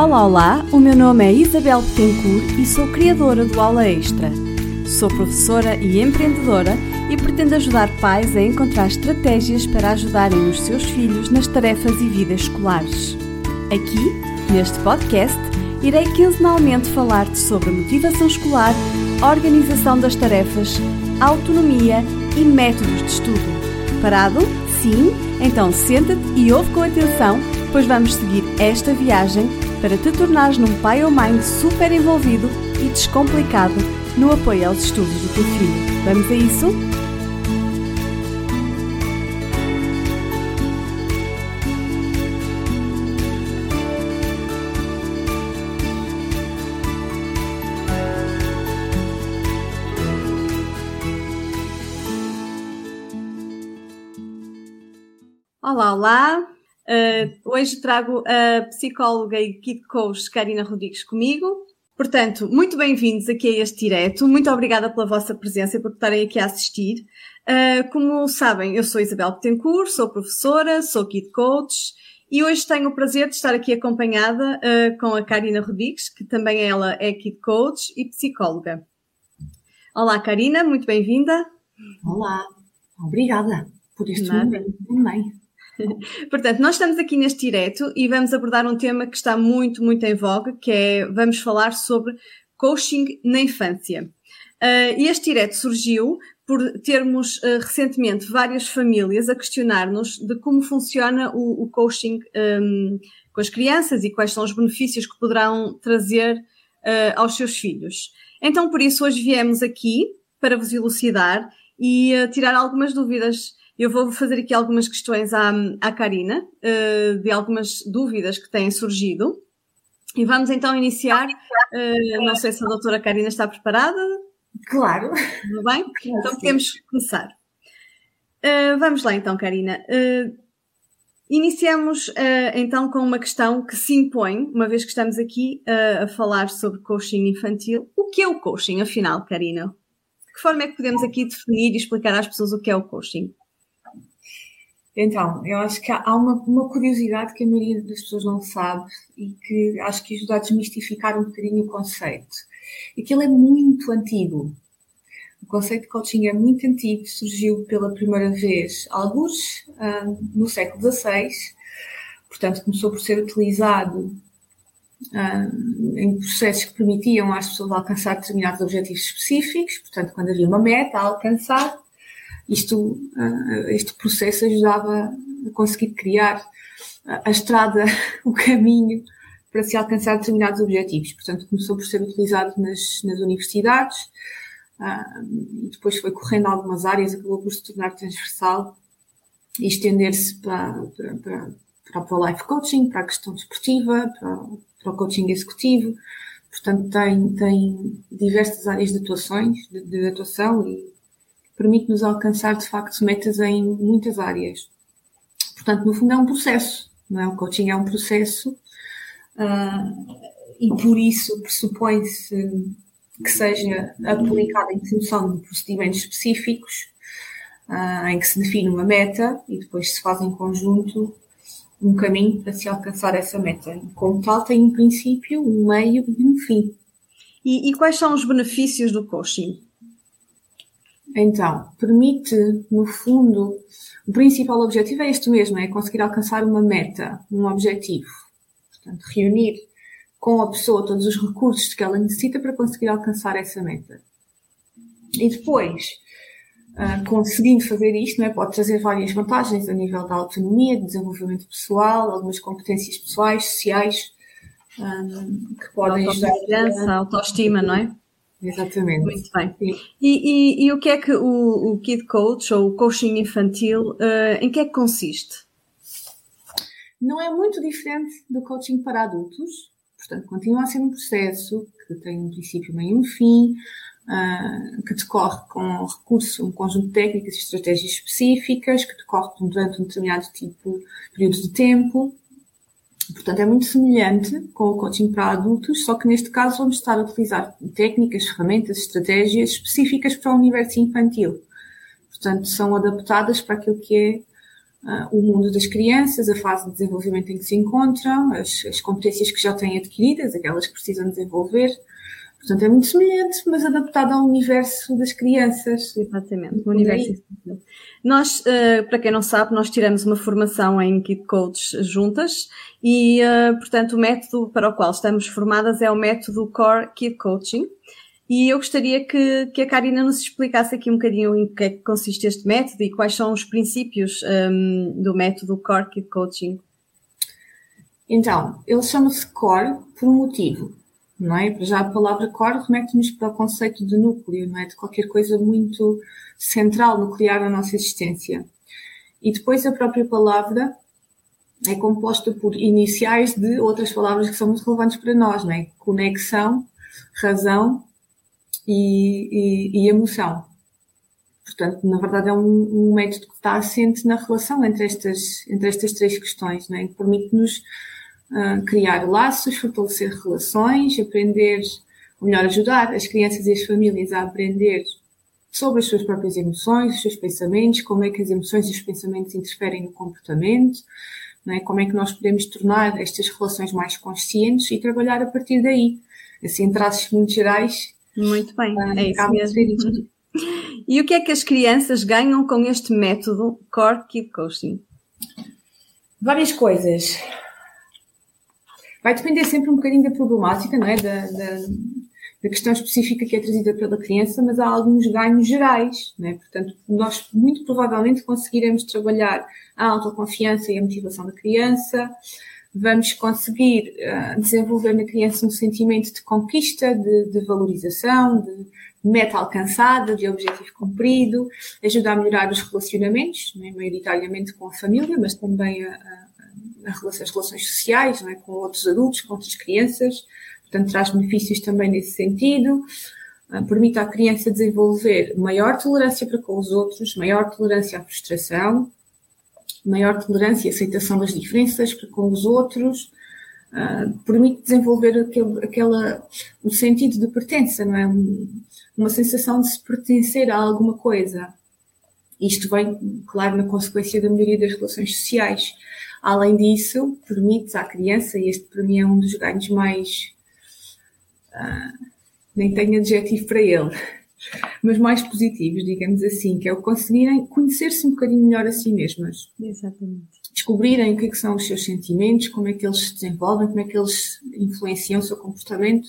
Olá, olá, o meu nome é Isabel Betancourt e sou criadora do Aula Extra. Sou professora e empreendedora e pretendo ajudar pais a encontrar estratégias para ajudarem os seus filhos nas tarefas e vidas escolares. Aqui, neste podcast, irei quinzenalmente falar-te sobre motivação escolar, organização das tarefas, autonomia e métodos de estudo. Parado? Sim? Então senta-te e ouve com atenção, pois vamos seguir esta viagem para te tornares num pai ou mãe super envolvido e descomplicado no apoio aos estudos do teu filho. Vamos a isso? Olá, olá! Uh, hoje trago a psicóloga e kid coach Karina Rodrigues comigo. Portanto, muito bem-vindos aqui a este direto. Muito obrigada pela vossa presença e por estarem aqui a assistir. Uh, como sabem, eu sou Isabel Betancourt, sou professora, sou kid coach e hoje tenho o prazer de estar aqui acompanhada uh, com a Karina Rodrigues, que também ela é kid coach e psicóloga. Olá, Karina, muito bem-vinda. Olá, obrigada por este Nada. momento também. Portanto, nós estamos aqui neste direto e vamos abordar um tema que está muito, muito em voga, que é, vamos falar sobre coaching na infância. Uh, este direto surgiu por termos uh, recentemente várias famílias a questionar-nos de como funciona o, o coaching um, com as crianças e quais são os benefícios que poderão trazer uh, aos seus filhos. Então, por isso, hoje viemos aqui para vos elucidar e tirar algumas dúvidas eu vou fazer aqui algumas questões à, à Karina, uh, de algumas dúvidas que têm surgido. E vamos então iniciar. Uh, não sei se a doutora Karina está preparada. Claro. Tudo bem? Então podemos começar. Uh, vamos lá então, Karina. Iniciamos então com uma questão que se impõe, uma vez que estamos aqui a falar sobre coaching infantil. O que é o coaching, afinal, Karina? De que forma é que podemos aqui definir e explicar às pessoas o que é o coaching? Então, eu acho que há uma, uma, curiosidade que a maioria das pessoas não sabe e que acho que ajuda a desmistificar um bocadinho o conceito. Aquilo é muito antigo. O conceito de coaching é muito antigo, surgiu pela primeira vez, alguns, um, no século XVI, portanto começou por ser utilizado um, em processos que permitiam às pessoas alcançar determinados objetivos específicos, portanto quando havia uma meta a alcançar, isto, uh, este processo ajudava a conseguir criar a estrada, o caminho para se alcançar determinados objetivos. Portanto, começou por ser utilizado nas, nas universidades uh, e depois foi correndo algumas áreas, acabou por se tornar transversal e estender-se para, para, para, para o life coaching, para a questão desportiva, para, para o coaching executivo. Portanto, tem, tem diversas áreas de atuações, de, de atuação e permite-nos alcançar, de facto, metas em muitas áreas. Portanto, no fundo é um processo, não é? O coaching é um processo uh, e por isso pressupõe-se que seja aplicado em função de procedimentos específicos, uh, em que se define uma meta e depois se faz em conjunto um caminho para se alcançar essa meta. Como tal, tem um princípio, um meio e um fim. E, e quais são os benefícios do coaching? Então, permite, no fundo, o principal objetivo é este mesmo, é conseguir alcançar uma meta, um objetivo. Portanto, reunir com a pessoa todos os recursos que ela necessita para conseguir alcançar essa meta. E depois, uh, conseguindo fazer isto, é, pode trazer várias vantagens a nível da autonomia, de desenvolvimento pessoal, algumas competências pessoais, sociais, ah, que podem ajudar. A autoestima, não é? Exatamente. Muito bem. E, e, e, o que é que o, o Kid Coach ou o coaching infantil, uh, em que é que consiste? Não é muito diferente do coaching para adultos, portanto, continua a ser um processo que tem um princípio, meio e um fim, uh, que decorre com recurso, um conjunto de técnicas e estratégias específicas, que decorre durante um determinado tipo, período de tempo, Portanto, é muito semelhante com o coaching para adultos, só que neste caso vamos estar a utilizar técnicas, ferramentas, estratégias específicas para o universo infantil. Portanto, são adaptadas para aquilo que uh, o mundo das crianças, a fase de desenvolvimento em que se encontram, as, as competências que já têm adquiridas, aquelas que precisam desenvolver. Portanto, é muito semelhante, mas adaptado ao universo das crianças. Exatamente, o universo. Nós, uh, para quem não sabe, nós tiramos uma formação em Kid Coach juntas e, uh, portanto, o método para o qual estamos formadas é o método Core Kid Coaching. E eu gostaria que, que a Karina nos explicasse aqui um bocadinho em que é que consiste este método e quais são os princípios um, do método Core Kid Coaching. Então, ele chama-se Core por um motivo, não é? Já a palavra Core remete-nos para o conceito de núcleo, não é? De qualquer coisa muito central, nuclear na nossa existência. E depois a própria palavra é composta por iniciais de outras palavras que são muito relevantes para nós, não é? Conexão, razão e, e, e emoção. Portanto, na verdade, é um, um, método que está assente na relação entre estas, entre estas três questões, né? que permite-nos uh, criar laços, fortalecer relações, aprender, ou melhor, ajudar as crianças e as famílias a aprender sobre as suas próprias emoções, os seus pensamentos, como é que as emoções e os pensamentos interferem no comportamento, né? como é que nós podemos tornar estas relações mais conscientes e trabalhar a partir daí. Assim, em traços muito gerais, muito bem, é isso mesmo. E o que é que as crianças ganham com este método Core Kid Coaching? Várias coisas. Vai depender sempre um bocadinho da problemática, não é? Da, da, da, questão específica que é trazida pela criança, mas há alguns ganhos gerais, não é? Portanto, nós muito provavelmente conseguiremos trabalhar a autoconfiança e a motivação da criança, vamos conseguir uh, desenvolver na criança um sentimento de conquista, de, de valorização, de meta alcançada, de objetivo cumprido, ajudar a melhorar os relacionamentos, né, maioritariamente com a família, mas também a, as relações sociais, é, com outros adultos, com outras crianças. Portanto, traz benefícios também nesse sentido. Uh, permite à criança desenvolver maior tolerância para com os outros, maior tolerância à frustração, maior tolerância e aceitação das diferenças para com os outros, uh, permite desenvolver aquele, aquela, o sentido de pertença, não é? Um, uma sensação de se pertencer a alguma coisa. Isto vem, claro, na consequência da melhoria das relações sociais. Além disso, permite à criança, e este para mim é um dos ganhos mais. Uh, nem tenho adjetivo para ele, mas mais positivos, digamos assim, que é o conseguirem conhecer-se um bocadinho melhor a si mesmas. Exatamente. Descobrirem o que, é que são os seus sentimentos, como é que eles se desenvolvem, como é que eles influenciam o seu comportamento.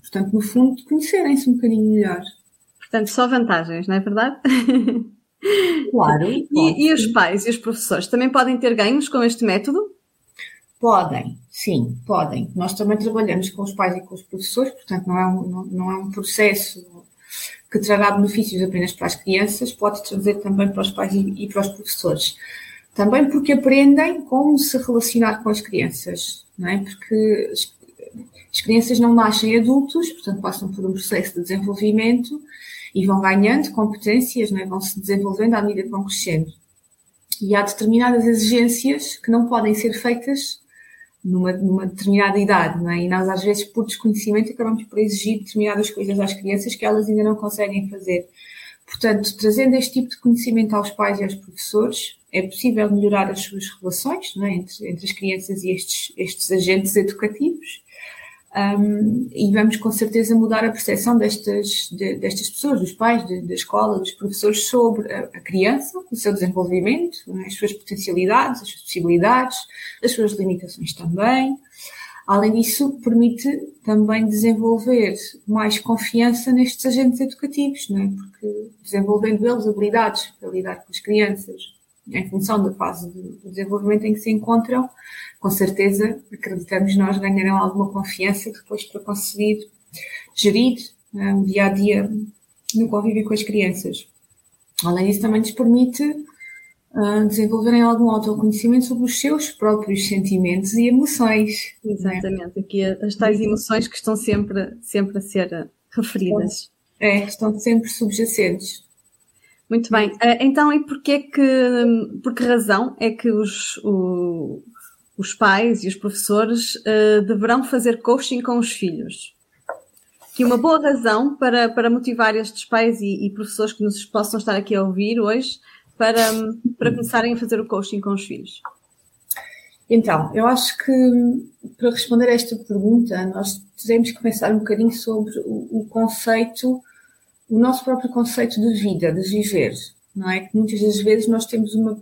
Portanto, no fundo, conhecerem-se um bocadinho melhor. Portanto, só vantagens, não é verdade? Claro. e, e os pais e os professores também podem ter ganhos com este método? Podem, sim, podem. Nós também trabalhamos com os pais e com os professores, portanto, não é um, não, não é um processo que trará benefícios apenas para as crianças, pode trazer também para os pais e, para os professores. Também porque aprendem como se relacionar com as crianças, não é? Porque as, as crianças não nascem adultos, portanto passam por um processo de desenvolvimento e vão ganhando competências, não é? vão se desenvolvendo à medida que vão crescendo. E há determinadas exigências que não podem ser feitas numa, numa determinada idade, não é? E nós, às vezes, por desconhecimento, acabamos por exigir determinadas coisas às crianças que elas ainda não conseguem fazer. Portanto, trazendo este tipo de conhecimento aos pais e aos professores, é possível melhorar as suas relações é? entre, entre as crianças e estes, estes agentes educativos um, e vamos com certeza mudar a percepção destas, de, destas pessoas, dos pais, de, da escola, dos professores sobre a, a criança, o seu desenvolvimento, é? as suas potencialidades, as suas possibilidades, as suas limitações também. Além disso, permite também desenvolver mais confiança nestes agentes educativos, é? porque desenvolvendo eles habilidades para lidar com as crianças em função da fase de desenvolvimento em que se encontram, com certeza, acreditamos nós, ganharão alguma confiança depois para conseguir gerir né, o dia a dia no convívio com as crianças. Além disso, também nos permite uh, desenvolverem algum autoconhecimento sobre os seus próprios sentimentos e emoções. Exatamente, né? aqui as tais emoções que estão sempre, sempre a ser referidas. É, estão sempre subjacentes. Muito bem. Uh, então, e porquê que, por que razão é que os, o, os pais e os professores uh, deverão fazer coaching com os filhos. Que uma boa razão para, para motivar estes pais e, e, professores que nos possam estar aqui a ouvir hoje para, para começarem a fazer o coaching com os filhos? Então, eu acho que para responder a esta pergunta, nós teremos que pensar um bocadinho sobre o, o conceito, o nosso próprio conceito de vida, de viver, não é? Que muitas das vezes nós temos uma,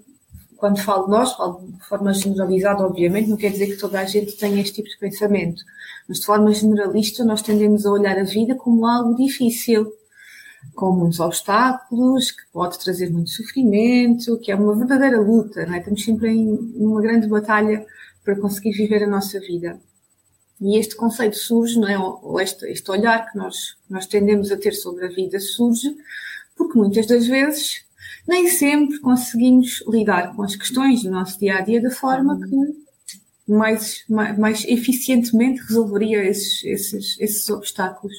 quando falo nós, falo de forma generalizada, obviamente, não quer dizer que toda a gente tenha este tipo de pensamento, mas de forma generalista nós tendemos a olhar a vida como algo difícil, com muitos obstáculos, que pode trazer muito sofrimento, que é uma verdadeira luta, não é? Estamos sempre em uma grande batalha para conseguir viver a nossa vida. E este conceito surge, não é? Ou este, este olhar que nós, nós tendemos a ter sobre a vida surge porque muitas das vezes nem sempre conseguimos lidar com as questões do nosso dia a dia da forma que mais, mais, mais eficientemente resolveria esses, esses, esses obstáculos.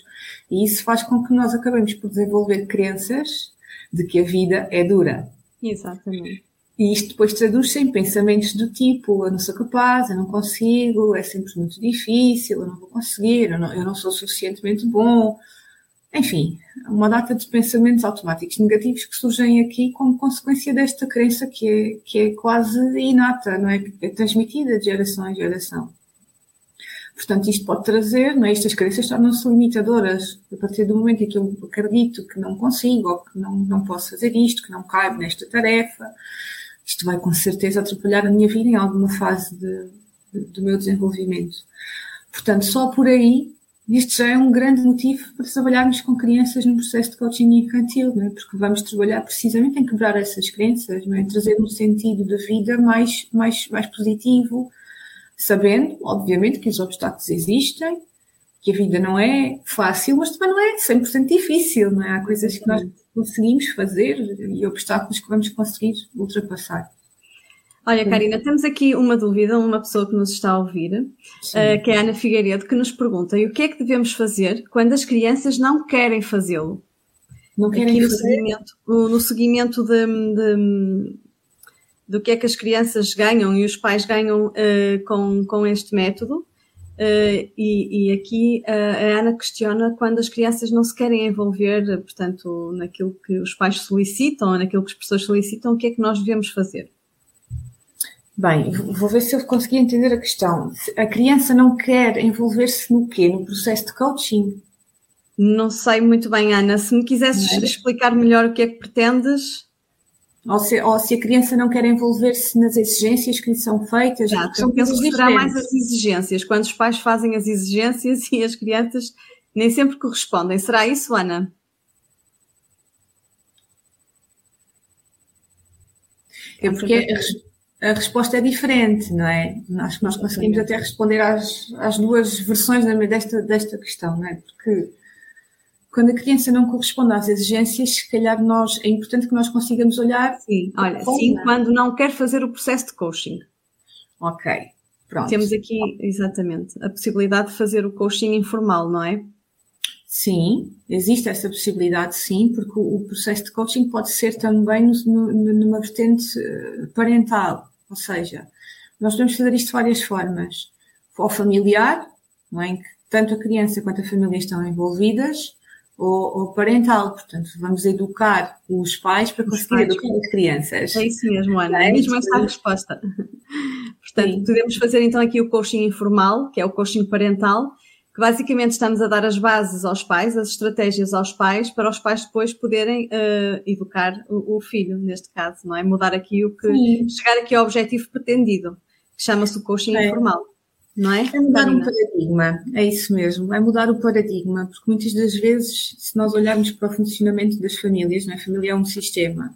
E isso faz com que nós acabemos por desenvolver crenças de que a vida é dura. Exatamente. E isto depois traduz-se em pensamentos do tipo: eu não sou capaz, eu não consigo, é sempre muito difícil, eu não vou conseguir, eu não, eu não sou suficientemente bom, enfim, uma data de pensamentos automáticos negativos que surgem aqui como consequência desta crença que é, que é quase inata, não é? É transmitida de geração em geração. Portanto, isto pode trazer, não é? estas crenças tornam-se limitadoras a partir do momento em que eu acredito que não consigo, ou que não, não posso fazer isto, que não caibo nesta tarefa. Isto vai com certeza atrapalhar a minha vida em alguma fase de, de, do meu desenvolvimento. Portanto, só por aí isto já é um grande motivo para trabalharmos com crianças no processo de coaching infantil, é? porque vamos trabalhar precisamente em quebrar essas crenças, é? trazer um sentido de vida mais, mais, mais positivo, sabendo, obviamente, que os obstáculos existem, que a vida não é fácil, mas também não é 100% difícil, não é? Há coisas que nós conseguimos fazer e obstáculos que vamos conseguir ultrapassar. Olha, Karina, temos aqui uma dúvida, uma pessoa que nos está a ouvir, uh, que é a Ana Figueiredo, que nos pergunta: e o que é que devemos fazer quando as crianças não querem fazê-lo? Não querem aqui fazer? No seguimento, no seguimento de, de, do que é que as crianças ganham e os pais ganham uh, com, com este método. Uh, e, e, aqui uh, a Ana questiona quando as crianças não se querem envolver, portanto, naquilo que os pais solicitam, naquilo que as pessoas solicitam, o que é que nós devemos fazer? Bem, vou ver se eu consegui entender a questão. A criança não quer envolver-se no quê? No processo de coaching? Não sei muito bem, Ana. Se me quisesses é? explicar melhor o que é que pretendes. Ou se, ou se a criança não quer envolver-se nas exigências que lhe são feitas. Exato, são penso que será mais as exigências. Quando os pais fazem as exigências e as crianças nem sempre correspondem. Será isso, Ana? É porque a resposta é diferente, não é? Acho que nós conseguimos até responder às, às duas versões desta, desta questão, não é? Porque quando a criança não corresponde às exigências, se calhar nós, é importante que nós consigamos olhar. Sim, olha, sim, quando não quer fazer o processo de coaching. Ok, pronto. Temos aqui, exatamente, a possibilidade de fazer o coaching informal, não é? Sim, existe essa possibilidade, sim, porque o, o processo de coaching pode ser também no, no, numa vertente eh, parental. Ou seja, nós podemos fazer isto de várias formas. Ou familiar, não é? em que tanto a criança quanto a família estão envolvidas, ou, ou parental, portanto, vamos educar os pais para conseguir educar as crianças. É isso mesmo, Ana, é, é mesmo essa a resposta. Portanto, Sim. podemos fazer então aqui o coaching informal, que é o coaching parental, que basicamente estamos a dar as bases aos pais, as estratégias aos pais, para os pais depois poderem uh, educar o, o, filho, neste caso, não é? Mudar aqui o que. Sim. chegar aqui ao objetivo pretendido, que chama-se o coaching é. informal. Não é? É mudar um paradigma, é isso mesmo, é mudar o paradigma, porque muitas das vezes, se nós olharmos para o funcionamento das famílias, não é? a família é um sistema.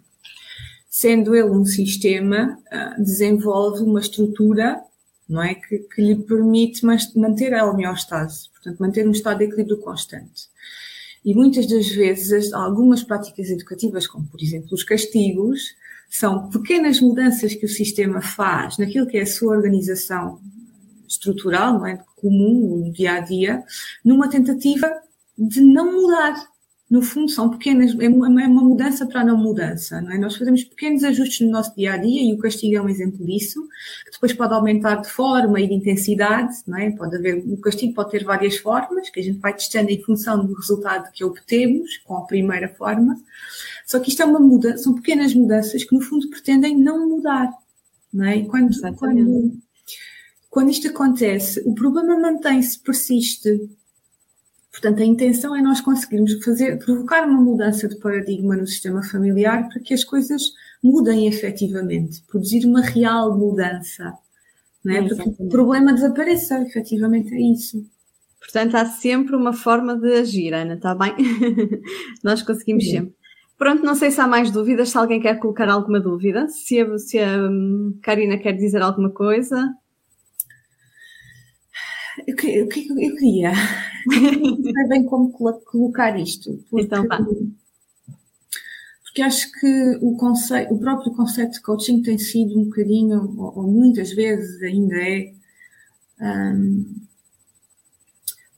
Sendo ele um sistema, uh, desenvolve uma estrutura não é? Que, que lhe permite manter a homeostase, portanto, manter um estado de equilíbrio constante. E muitas das vezes, algumas práticas educativas, como por exemplo os castigos, são pequenas mudanças que o sistema faz naquilo que é a sua organização estrutural, não é? comum, no dia a dia, numa tentativa de não mudar, no fundo, são pequenas, é uma, é uma mudança para a não mudança, não é? Nós fazemos pequenos ajustes no nosso dia a dia e o castigo é um exemplo disso, que depois pode aumentar de forma e de intensidade, não é? Pode haver, o castigo pode ter várias formas, que a gente vai testando em função do resultado que obtemos com a primeira forma. Só que isto é uma mudança, são pequenas mudanças que no fundo pretendem não mudar, não é? Quando, quando, quando isto acontece, o problema mantém-se, persiste, Portanto, a intenção é nós conseguirmos fazer, provocar uma mudança de paradigma no sistema familiar para que as coisas mudem efetivamente, produzir uma real mudança. Não é? Para que o problema desapareça, efetivamente é isso. Portanto, há sempre uma forma de agir, Ana, está bem? nós conseguimos Sim. sempre. Pronto, não sei se há mais dúvidas, se alguém quer colocar alguma dúvida, se a, se a hum, Karina quer dizer alguma coisa. O que, o que eu queria? não sei bem como colocar isto. Porque, então, vá. Porque acho que o, conceito, o próprio conceito de coaching tem sido um bocadinho, ou, ou muitas vezes ainda é, um,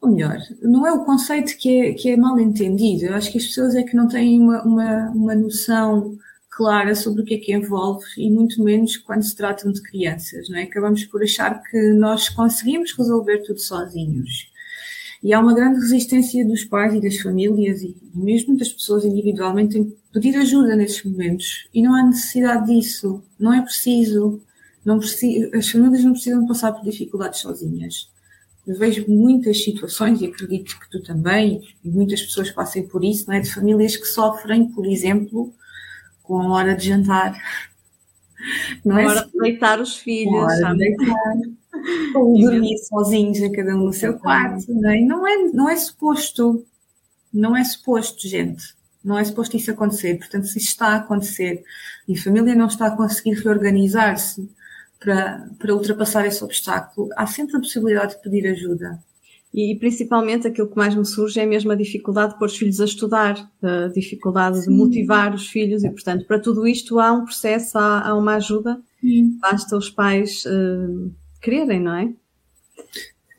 ou melhor, não é o conceito que é, que é mal entendido. Eu acho que as pessoas é que não têm uma, uma, uma noção clara sobre o que é que envolve e muito menos quando se tratam de crianças, não é? Acabamos por achar que nós conseguimos resolver tudo sozinhos. E há uma grande resistência dos pais e das famílias e mesmo das pessoas individualmente em pedir ajuda nesses momentos. E não há necessidade disso. Não é preciso. Não precisa, as famílias não precisam passar por dificuldades sozinhas. Eu vejo muitas situações, e acredito que tu também, e muitas pessoas passem por isso, não é? De famílias que sofrem, por exemplo, com a hora de jantar. Não a é hora de deitar os filhos, a hora de deitar. Ou dormir sozinhos, a cada um no seu quarto. Não é? Não, é, não é suposto. Não é suposto, gente. Não é suposto isso acontecer. Portanto, se isto está a acontecer e a família não está a conseguir reorganizar-se para, para ultrapassar esse obstáculo, há sempre a possibilidade de pedir ajuda. E principalmente aquilo que mais me surge é mesmo a dificuldade de pôr os filhos a estudar, a dificuldade Sim. de motivar os filhos e, portanto, para tudo isto há um processo, há, há uma ajuda. Sim. Basta os pais uh, quererem, não é?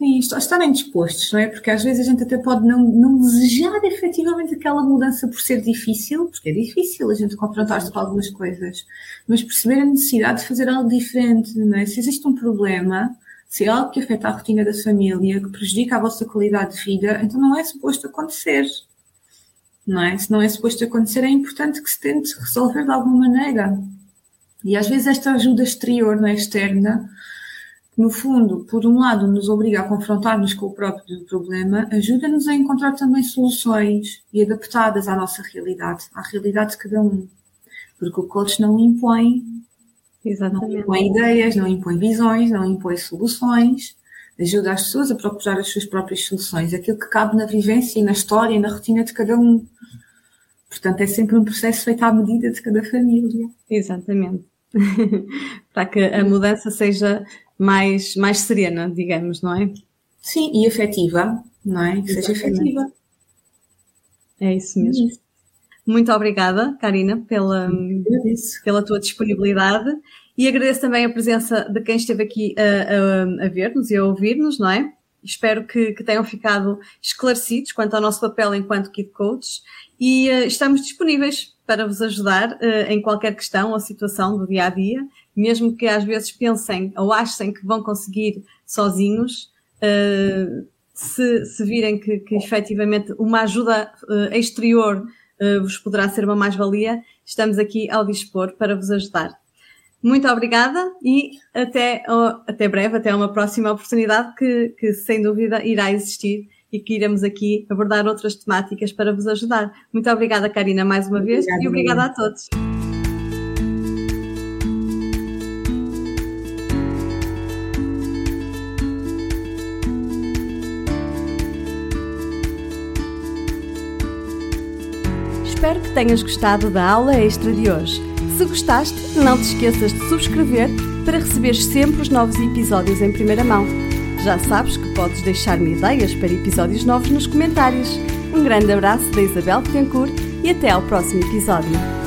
Sim, estarem dispostos, não é? Porque às vezes a gente até pode não, não desejar efetivamente aquela mudança por ser difícil, porque é difícil a gente confrontar-se com algumas coisas, mas perceber a necessidade de fazer algo diferente, não é? Se existe um problema, se é algo que afeta a rotina da família, que prejudica a vossa qualidade de vida, então não é suposto acontecer. Não é? Se não é suposto acontecer, é importante que se tente resolver de alguma maneira. E às vezes esta ajuda exterior, não é externa, no fundo, por um lado, nos obriga a confrontar-nos com o próprio problema, ajuda-nos a encontrar também soluções e adaptadas à nossa realidade, à realidade de cada um. Porque o coach não impõe Exatamente. Não impõe ideias, não impõe visões, não impõe soluções, ajuda as pessoas a procurar as suas próprias soluções, aquilo que cabe na vivência e na história e na rotina de cada um. Portanto, é sempre um processo feito à medida de cada família. Exatamente. Para que a mudança seja mais, mais serena, digamos, não é? Sim, e afetiva, não é? Que seja afetiva. É isso mesmo. É isso. Muito obrigada, Karina, pela, pela tua disponibilidade e agradeço também a presença de quem esteve aqui a, a, a ver-nos e a ouvir-nos, não é? Espero que, que, tenham ficado esclarecidos quanto ao nosso papel enquanto Kid Coach e uh, estamos disponíveis para vos ajudar uh, em qualquer questão ou situação do dia a dia, mesmo que às vezes pensem ou achem que vão conseguir sozinhos. Uh, se, se virem que, que efetivamente uma ajuda exterior vos poderá ser uma mais-valia, estamos aqui ao dispor para vos ajudar. Muito obrigada e até, até breve, até uma próxima oportunidade que, que sem dúvida irá existir e que iremos aqui abordar outras temáticas para vos ajudar. Muito obrigada, Karina, mais uma vez obrigada, e obrigada a todos. Espero que tenhas gostado da aula extra de hoje. Se gostaste, não te esqueças de subscrever para receber sempre os novos episódios em primeira mão. Já sabes que podes deixar-me ideias para episódios novos nos comentários. Um grande abraço da Isabel Betancourt e até ao próximo episódio.